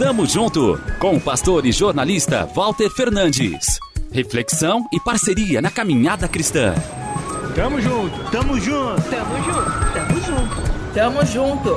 Tamo junto com o pastor e jornalista Walter Fernandes. Reflexão e parceria na caminhada cristã. Tamo junto, tamo junto, tamo junto, tamo junto, tamo junto.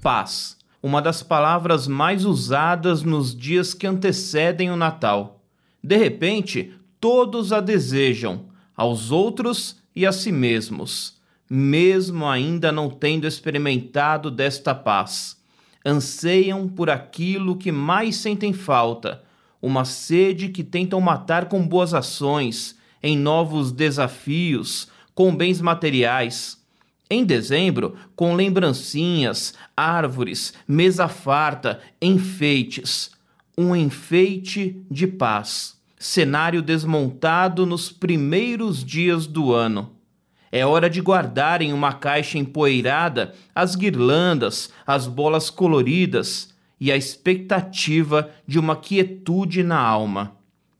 Paz, uma das palavras mais usadas nos dias que antecedem o Natal. De repente, todos a desejam, aos outros e a si mesmos mesmo ainda não tendo experimentado desta paz. Anseiam por aquilo que mais sentem falta, uma sede que tentam matar com boas ações, em novos desafios, com bens materiais. Em dezembro, com lembrancinhas, árvores, mesa farta, enfeites. Um enfeite de paz. Cenário desmontado nos primeiros dias do ano é hora de guardar em uma caixa empoeirada as guirlandas, as bolas coloridas e a expectativa de uma quietude na alma.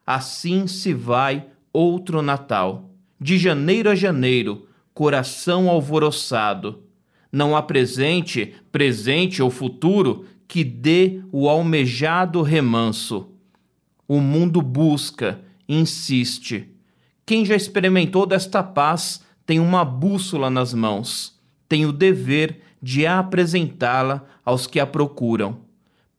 Assim se vai outro Natal. De janeiro a janeiro, coração alvoroçado. Não há presente, presente ou futuro que dê o almejado remanso. O mundo busca, insiste. Quem já experimentou desta paz tem uma bússola nas mãos, tem o dever de apresentá-la aos que a procuram.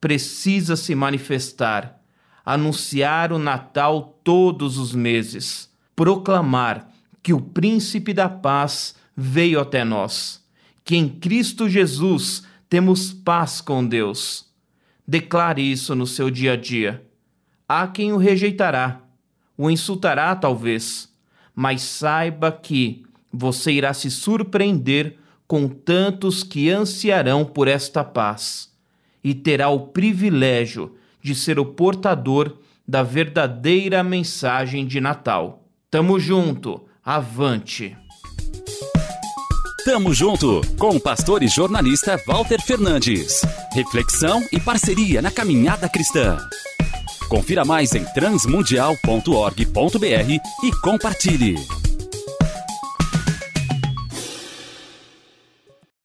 Precisa se manifestar, anunciar o Natal todos os meses, proclamar que o Príncipe da Paz veio até nós, que em Cristo Jesus temos paz com Deus. Declare isso no seu dia a dia. Há quem o rejeitará, o insultará talvez, mas saiba que você irá se surpreender com tantos que ansiarão por esta paz e terá o privilégio de ser o portador da verdadeira mensagem de Natal. Tamo junto, avante! Tamo junto com o pastor e jornalista Walter Fernandes. Reflexão e parceria na caminhada cristã. Confira mais em transmundial.org.br e compartilhe.